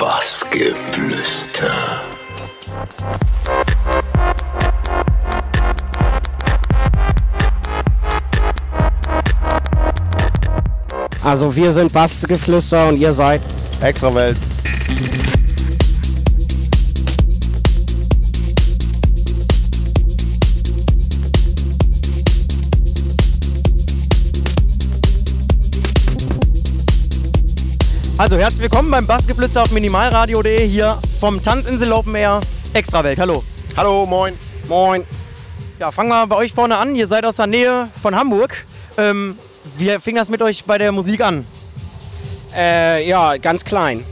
Bassgeflüster. Also wir sind Bassgeflüster und ihr seid Extrawelt. Also herzlich willkommen beim Bassgeflüster auf minimalradio.de hier vom Tanzinsel Open Air Extrawelt. Hallo. Hallo, moin. Moin. Ja, fangen wir bei euch vorne an. Ihr seid aus der Nähe von Hamburg. Ähm, wie fing das mit euch bei der Musik an? Äh, ja, ganz klein.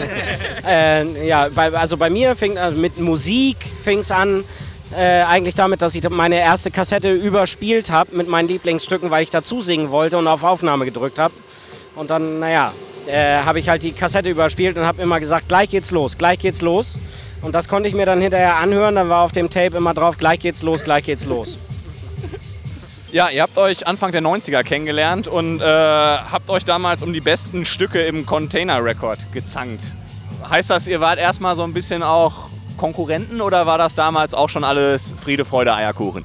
äh, ja, bei, also bei mir fing also mit Musik fing es an. Äh, eigentlich damit, dass ich meine erste Kassette überspielt habe mit meinen Lieblingsstücken, weil ich dazu singen wollte und auf Aufnahme gedrückt habe. Und dann, naja, äh, habe ich halt die Kassette überspielt und habe immer gesagt, gleich geht's los, gleich geht's los. Und das konnte ich mir dann hinterher anhören. Dann war auf dem Tape immer drauf, gleich geht's los, gleich geht's los. Ja, ihr habt euch Anfang der 90er kennengelernt und äh, habt euch damals um die besten Stücke im Container Record gezankt. Heißt das, ihr wart erstmal so ein bisschen auch Konkurrenten oder war das damals auch schon alles Friede, Freude, Eierkuchen?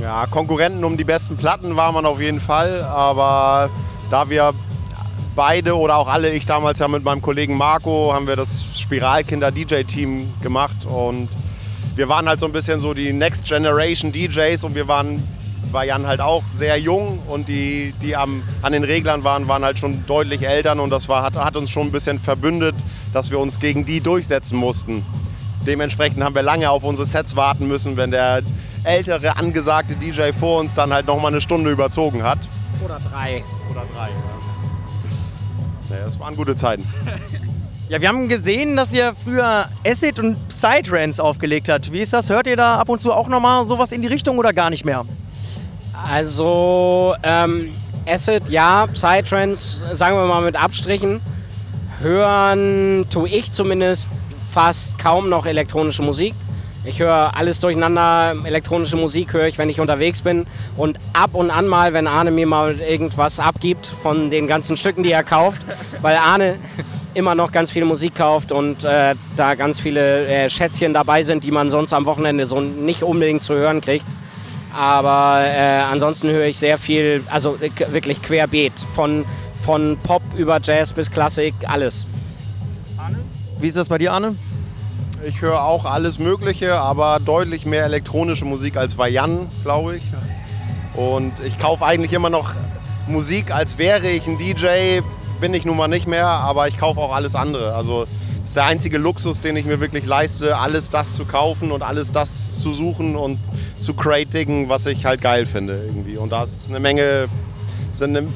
Ja, Konkurrenten um die besten Platten war man auf jeden Fall, aber da wir beide oder auch alle, ich damals ja mit meinem Kollegen Marco, haben wir das Spiralkinder DJ-Team gemacht und wir waren halt so ein bisschen so die Next Generation DJs und wir waren, war Jan halt auch sehr jung und die, die am, an den Reglern waren, waren halt schon deutlich Eltern und das war, hat, hat uns schon ein bisschen verbündet, dass wir uns gegen die durchsetzen mussten. Dementsprechend haben wir lange auf unsere Sets warten müssen, wenn der ältere, angesagte DJ vor uns dann halt nochmal eine Stunde überzogen hat. Oder drei. Oder drei, ja. Naja, das waren gute Zeiten. Ja, wir haben gesehen, dass ihr früher Acid und Psytrance aufgelegt habt. Wie ist das? Hört ihr da ab und zu auch nochmal sowas in die Richtung oder gar nicht mehr? Also, ähm, Acid, ja, Psytrance, sagen wir mal mit Abstrichen. Hören tue ich zumindest fast kaum noch elektronische Musik. Ich höre alles durcheinander. Elektronische Musik höre ich, wenn ich unterwegs bin. Und ab und an mal, wenn Arne mir mal irgendwas abgibt von den ganzen Stücken, die er kauft. Weil Arne immer noch ganz viel Musik kauft und äh, da ganz viele äh, Schätzchen dabei sind, die man sonst am Wochenende so nicht unbedingt zu hören kriegt. Aber äh, ansonsten höre ich sehr viel, also äh, wirklich querbeet. Von, von Pop über Jazz bis Klassik, alles. Wie ist das bei dir, Arne? Ich höre auch alles Mögliche, aber deutlich mehr elektronische Musik als bei Jan, glaube ich. Und ich kaufe eigentlich immer noch Musik, als wäre ich ein DJ. Bin ich nun mal nicht mehr, aber ich kaufe auch alles andere. Also das ist der einzige Luxus, den ich mir wirklich leiste, alles das zu kaufen und alles das zu suchen und zu cratigen, was ich halt geil finde irgendwie. Und da ist eine Menge, sind eine,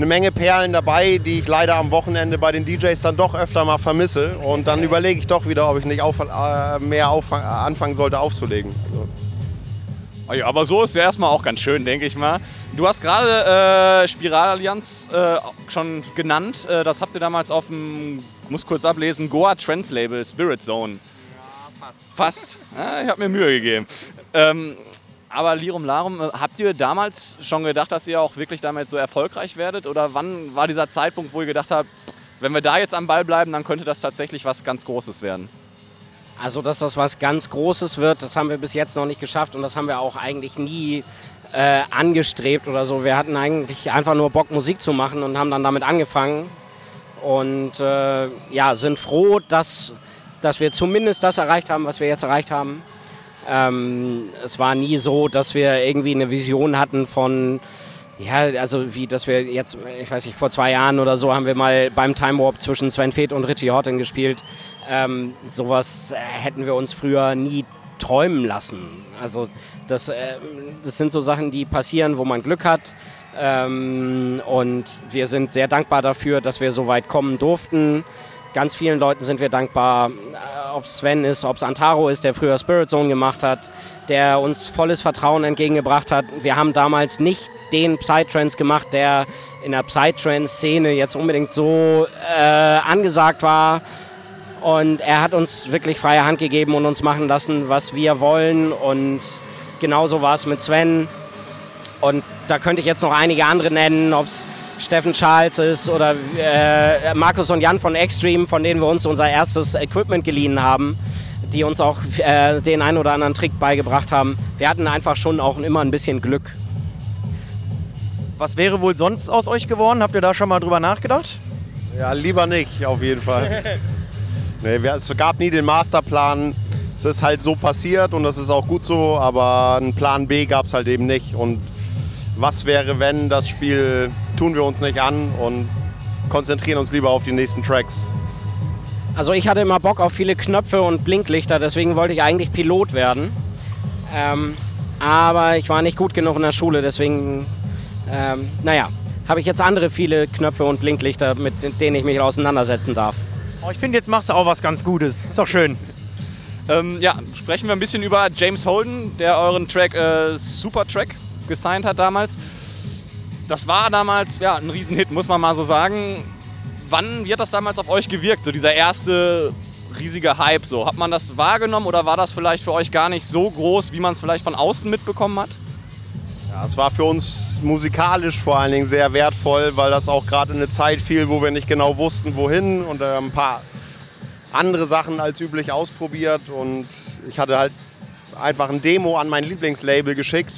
eine Menge Perlen dabei, die ich leider am Wochenende bei den DJs dann doch öfter mal vermisse. Und dann überlege ich doch wieder, ob ich nicht auf, äh, mehr auf, anfangen sollte aufzulegen. Oh ja, aber so ist ja erstmal auch ganz schön, denke ich mal. Du hast gerade äh, Spiralallianz äh, schon genannt. Äh, das habt ihr damals auf dem, muss kurz ablesen, Goa Trends Label Spirit Zone. Ja, fast. Fast. Ja, ich habe mir Mühe gegeben. Ähm, aber Lirum Larum, äh, habt ihr damals schon gedacht, dass ihr auch wirklich damit so erfolgreich werdet? Oder wann war dieser Zeitpunkt, wo ihr gedacht habt, wenn wir da jetzt am Ball bleiben, dann könnte das tatsächlich was ganz Großes werden? Also, dass das was ganz Großes wird, das haben wir bis jetzt noch nicht geschafft und das haben wir auch eigentlich nie äh, angestrebt oder so. Wir hatten eigentlich einfach nur Bock, Musik zu machen und haben dann damit angefangen. Und äh, ja, sind froh, dass, dass wir zumindest das erreicht haben, was wir jetzt erreicht haben. Ähm, es war nie so, dass wir irgendwie eine Vision hatten von, ja, also wie, dass wir jetzt, ich weiß nicht, vor zwei Jahren oder so haben wir mal beim Time Warp zwischen Sven Feth und Richie Horton gespielt. Ähm, sowas hätten wir uns früher nie träumen lassen. Also das, äh, das sind so Sachen, die passieren, wo man Glück hat. Ähm, und wir sind sehr dankbar dafür, dass wir so weit kommen durften. Ganz vielen Leuten sind wir dankbar, ob es Sven ist, ob es Antaro ist, der früher Spirit Zone gemacht hat, der uns volles Vertrauen entgegengebracht hat. Wir haben damals nicht den Psytrance gemacht, der in der Psytrance-Szene jetzt unbedingt so äh, angesagt war. Und er hat uns wirklich freie Hand gegeben und uns machen lassen, was wir wollen. Und genauso war es mit Sven. Und da könnte ich jetzt noch einige andere nennen, ob es Steffen Charles ist oder äh, Markus und Jan von Extreme, von denen wir uns unser erstes Equipment geliehen haben, die uns auch äh, den einen oder anderen Trick beigebracht haben. Wir hatten einfach schon auch immer ein bisschen Glück. Was wäre wohl sonst aus euch geworden? Habt ihr da schon mal drüber nachgedacht? Ja, lieber nicht, auf jeden Fall. nee, es gab nie den Masterplan. Es ist halt so passiert und das ist auch gut so, aber einen Plan B gab es halt eben nicht. Und was wäre, wenn das Spiel tun wir uns nicht an und konzentrieren uns lieber auf die nächsten Tracks. Also ich hatte immer Bock auf viele Knöpfe und Blinklichter, deswegen wollte ich eigentlich Pilot werden. Ähm, aber ich war nicht gut genug in der Schule, deswegen, ähm, naja, habe ich jetzt andere viele Knöpfe und Blinklichter, mit denen ich mich auseinandersetzen darf. Oh, ich finde, jetzt machst du auch was ganz Gutes. Ist doch schön. Ähm, ja, sprechen wir ein bisschen über James Holden, der euren Track äh, Super Track gesigned hat damals. Das war damals ja, ein Riesenhit, muss man mal so sagen. Wann wird das damals auf euch gewirkt, so dieser erste riesige Hype? So? Hat man das wahrgenommen oder war das vielleicht für euch gar nicht so groß, wie man es vielleicht von außen mitbekommen hat? Ja, es war für uns musikalisch vor allen Dingen sehr wertvoll, weil das auch gerade in eine Zeit fiel, wo wir nicht genau wussten, wohin und äh, ein paar andere Sachen als üblich ausprobiert und ich hatte halt einfach ein Demo an mein Lieblingslabel geschickt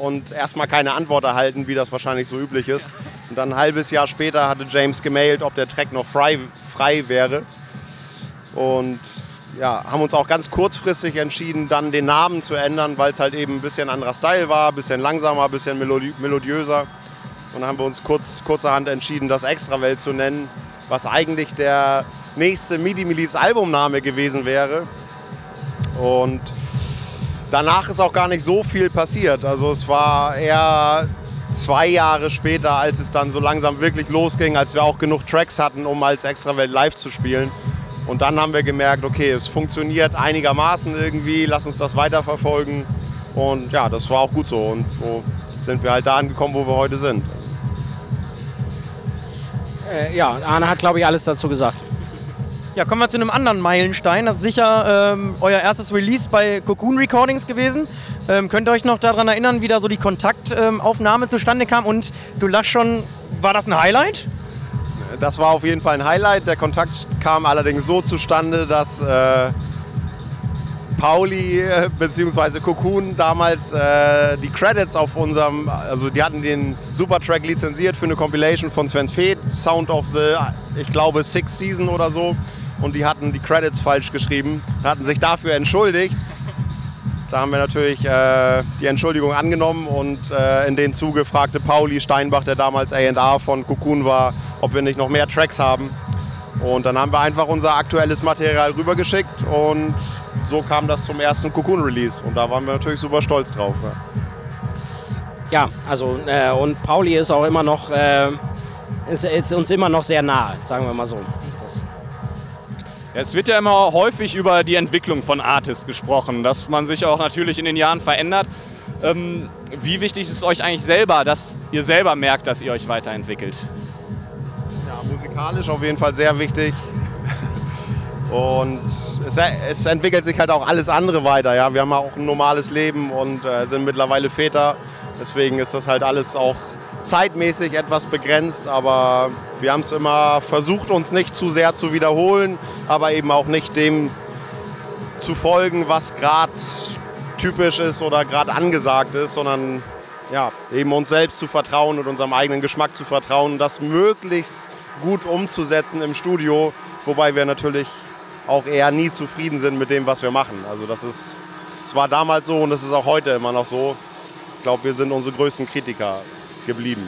und erstmal keine Antwort erhalten, wie das wahrscheinlich so üblich ist. Und dann ein halbes Jahr später hatte James gemailt, ob der Track noch frei, frei wäre. Und ja, haben uns auch ganz kurzfristig entschieden, dann den Namen zu ändern, weil es halt eben ein bisschen anderer Style war, ein bisschen langsamer, ein bisschen melodi melodiöser. Und dann haben wir uns kurz, kurzerhand entschieden, das Extrawelt zu nennen, was eigentlich der nächste Midi Miliz Albumname gewesen wäre. Und danach ist auch gar nicht so viel passiert. Also es war eher zwei Jahre später, als es dann so langsam wirklich losging, als wir auch genug Tracks hatten, um als Extrawelt live zu spielen. Und dann haben wir gemerkt, okay, es funktioniert einigermaßen irgendwie, lass uns das weiterverfolgen. Und ja, das war auch gut so. Und so sind wir halt da angekommen, wo wir heute sind. Äh, ja, Arne hat, glaube ich, alles dazu gesagt. Ja, kommen wir zu einem anderen Meilenstein. Das ist sicher ähm, euer erstes Release bei Cocoon Recordings gewesen. Ähm, könnt ihr euch noch daran erinnern, wie da so die Kontaktaufnahme ähm, zustande kam? Und du lachst schon, war das ein Highlight? Das war auf jeden Fall ein Highlight. Der Kontakt kam allerdings so zustande, dass äh, Pauli äh, bzw. Cocoon damals äh, die Credits auf unserem, also die hatten den Supertrack lizenziert für eine Compilation von Sven Feth, Sound of the, ich glaube, Sixth Season oder so und die hatten die Credits falsch geschrieben, hatten sich dafür entschuldigt. Da haben wir natürlich äh, die Entschuldigung angenommen und äh, in den Zuge fragte Pauli Steinbach, der damals A&R von Cocoon war, ob wir nicht noch mehr Tracks haben. Und dann haben wir einfach unser aktuelles Material rübergeschickt und so kam das zum ersten Cocoon-Release. Und da waren wir natürlich super stolz drauf. Ja, ja also äh, und Pauli ist auch immer noch, äh, ist, ist uns immer noch sehr nahe, sagen wir mal so. Es wird ja immer häufig über die Entwicklung von Artists gesprochen, dass man sich auch natürlich in den Jahren verändert. Ähm, wie wichtig ist es euch eigentlich selber, dass ihr selber merkt, dass ihr euch weiterentwickelt? Ja, musikalisch auf jeden Fall sehr wichtig. Und es, es, entwickelt sich halt auch alles andere weiter. Ja? Wir haben auch ein normales Leben und äh, sind mittlerweile Väter. Deswegen ist das halt alles auch zeitmäßig etwas begrenzt, aber wir haben es immer versucht, uns nicht zu sehr zu wiederholen, aber eben auch nicht dem zu folgen, was gerade typisch ist oder gerade angesagt ist, sondern ja, eben uns selbst zu vertrauen und unserem eigenen Geschmack zu vertrauen, das möglichst gut umzusetzen im Studio, wobei wir natürlich auch eher nie zufrieden sind mit dem, was wir machen. Also das ist, es war damals so und es ist auch heute immer noch so. Ich glaube, wir sind unsere größten Kritiker geblieben.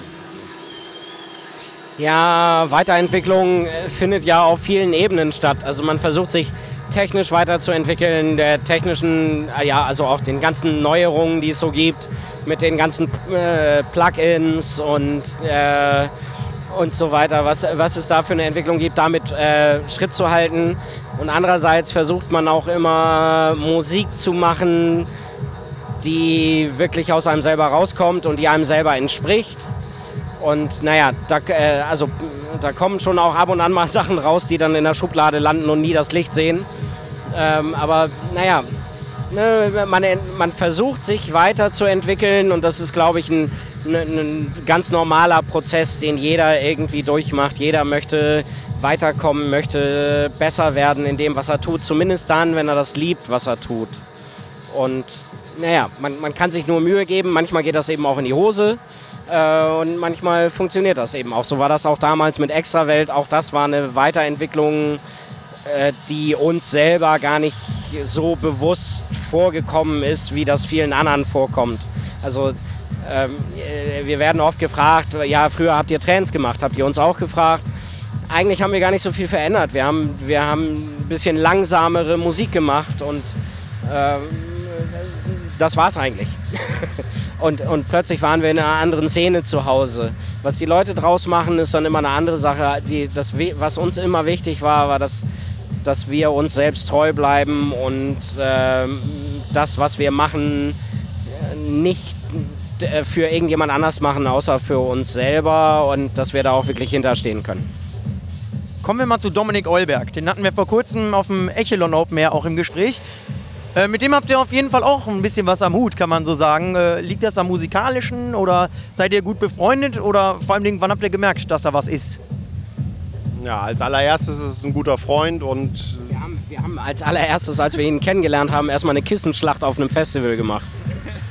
Ja, Weiterentwicklung äh, findet ja auf vielen Ebenen statt. Also man versucht sich technisch weiterzuentwickeln, der technischen, äh, ja, also auch den ganzen Neuerungen, die es so gibt, mit den ganzen äh, Plugins und, äh, und so weiter, was, was es da für eine Entwicklung gibt, damit äh, Schritt zu halten. Und andererseits versucht man auch immer Musik zu machen, die wirklich aus einem selber rauskommt und die einem selber entspricht. Und naja, da, äh, also, da kommen schon auch ab und an mal Sachen raus, die dann in der Schublade landen und nie das Licht sehen. Ähm, aber naja, ne, man, man versucht sich weiterzuentwickeln und das ist, glaube ich, ein ein, ein ganz normaler Prozess, den jeder irgendwie durchmacht. Jeder möchte weiterkommen, möchte besser werden in dem, was er tut. Zumindest dann, wenn er das liebt, was er tut. Und naja, man, man kann sich nur Mühe geben. Manchmal geht das eben auch in die Hose. Äh, und manchmal funktioniert das eben auch. So war das auch damals mit Extrawelt. Auch das war eine Weiterentwicklung, äh, die uns selber gar nicht so bewusst vorgekommen ist, wie das vielen anderen vorkommt. Also ähm, äh, wir werden oft gefragt, ja, früher habt ihr Trends gemacht, habt ihr uns auch gefragt? Eigentlich haben wir gar nicht so viel verändert. Wir haben, wir haben ein bisschen langsamere Musik gemacht und ähm, das war's eigentlich. und, und plötzlich waren wir in einer anderen Szene zu Hause. Was die Leute draus machen, ist dann immer eine andere Sache. Die, das, was uns immer wichtig war, war, dass, dass wir uns selbst treu bleiben und äh, das, was wir machen, nicht äh, für irgendjemand anders machen, außer für uns selber und dass wir da auch wirklich hinterstehen können. Kommen wir mal zu Dominik Eulberg. Den hatten wir vor kurzem auf dem Echelon Open Air auch im Gespräch. Äh, mit dem habt ihr auf jeden Fall auch ein bisschen was am Hut, kann man so sagen. Äh, liegt das am musikalischen oder seid ihr gut befreundet oder vor allem, wann habt ihr gemerkt, dass er was ist? Ja, als allererstes ist es ein guter Freund und. Wir haben, wir haben als allererstes, als wir ihn kennengelernt haben, erstmal eine Kissenschlacht auf einem Festival gemacht.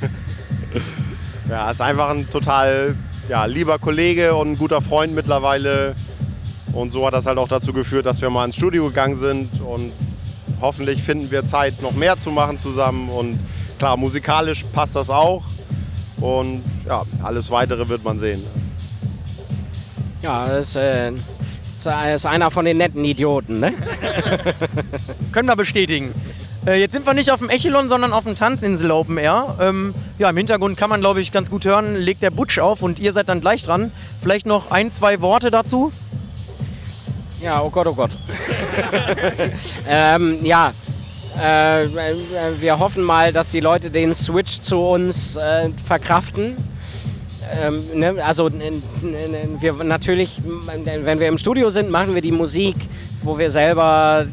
ja, ist einfach ein total ja, lieber Kollege und ein guter Freund mittlerweile. Und so hat das halt auch dazu geführt, dass wir mal ins Studio gegangen sind und hoffentlich finden wir Zeit, noch mehr zu machen zusammen. Und klar, musikalisch passt das auch. Und ja, alles Weitere wird man sehen. Ja, das ist, äh, ist einer von den netten Idioten, ne? Können wir bestätigen. Äh, jetzt sind wir nicht auf dem Echelon, sondern auf dem Tanzinsel Open Air. Ähm, ja, im Hintergrund kann man, glaube ich, ganz gut hören, legt der Butch auf und ihr seid dann gleich dran. Vielleicht noch ein, zwei Worte dazu? Ja, oh Gott, oh Gott. ähm, ja, äh, wir hoffen mal, dass die Leute den Switch zu uns äh, verkraften. Ähm, ne? Also wir natürlich, wenn wir im Studio sind, machen wir die Musik, wo wir selber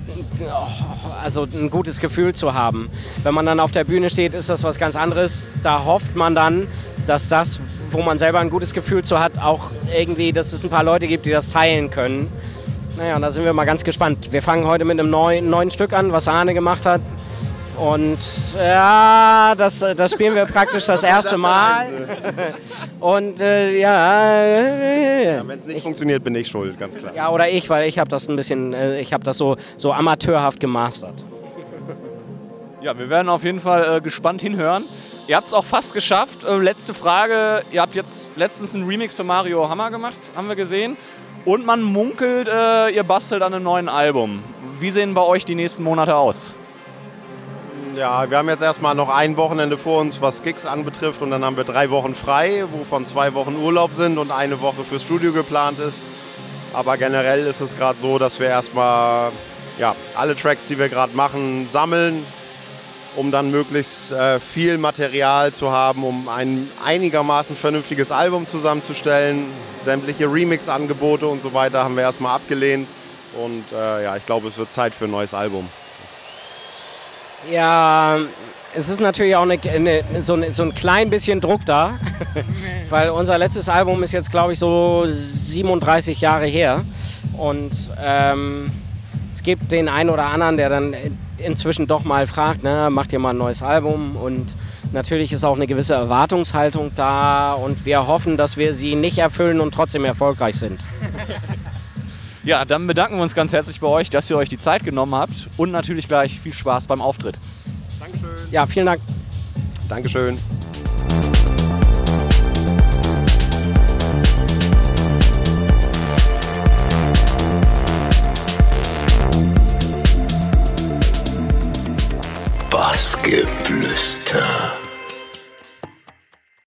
also ein gutes Gefühl zu haben. Wenn man dann auf der Bühne steht, ist das was ganz anderes. Da hofft man dann, dass das, wo man selber ein gutes Gefühl zu hat, auch irgendwie, dass es ein paar Leute gibt, die das teilen können. Naja, da sind wir mal ganz gespannt. Wir fangen heute mit einem neuen, neuen Stück an, was Arne gemacht hat. Und ja, das, das spielen wir praktisch das erste Mal. Und äh, ja. ja Wenn es nicht ich, funktioniert, bin ich schuld, ganz klar. Ja, oder ich, weil ich habe das ein bisschen, äh, ich habe das so, so amateurhaft gemastert. Ja, wir werden auf jeden Fall äh, gespannt hinhören. Ihr habt es auch fast geschafft. Äh, letzte Frage. Ihr habt jetzt letztens einen Remix für Mario Hammer gemacht, haben wir gesehen. Und man munkelt, äh, ihr bastelt an einem neuen Album. Wie sehen bei euch die nächsten Monate aus? Ja, wir haben jetzt erstmal noch ein Wochenende vor uns, was Gigs anbetrifft. Und dann haben wir drei Wochen frei, wovon zwei Wochen Urlaub sind und eine Woche fürs Studio geplant ist. Aber generell ist es gerade so, dass wir erstmal ja, alle Tracks, die wir gerade machen, sammeln, um dann möglichst äh, viel Material zu haben, um ein einigermaßen vernünftiges Album zusammenzustellen. Sämtliche Remix-Angebote und so weiter haben wir erstmal abgelehnt. Und äh, ja, ich glaube, es wird Zeit für ein neues Album. Ja, es ist natürlich auch eine, eine, so, eine, so, ein klein bisschen Druck da, weil unser letztes Album ist jetzt, glaube ich, so 37 Jahre her. Und ähm, es gibt den einen oder anderen, der dann inzwischen doch mal fragt, ne, macht ihr mal ein neues Album? Und natürlich ist auch eine gewisse Erwartungshaltung da und wir hoffen, dass wir sie nicht erfüllen und trotzdem erfolgreich sind. Ja, dann bedanken wir uns ganz herzlich bei euch, dass ihr euch die Zeit genommen habt und natürlich gleich viel Spaß beim Auftritt. Dankeschön. Ja, vielen Dank. Dankeschön. Bassgeflüster.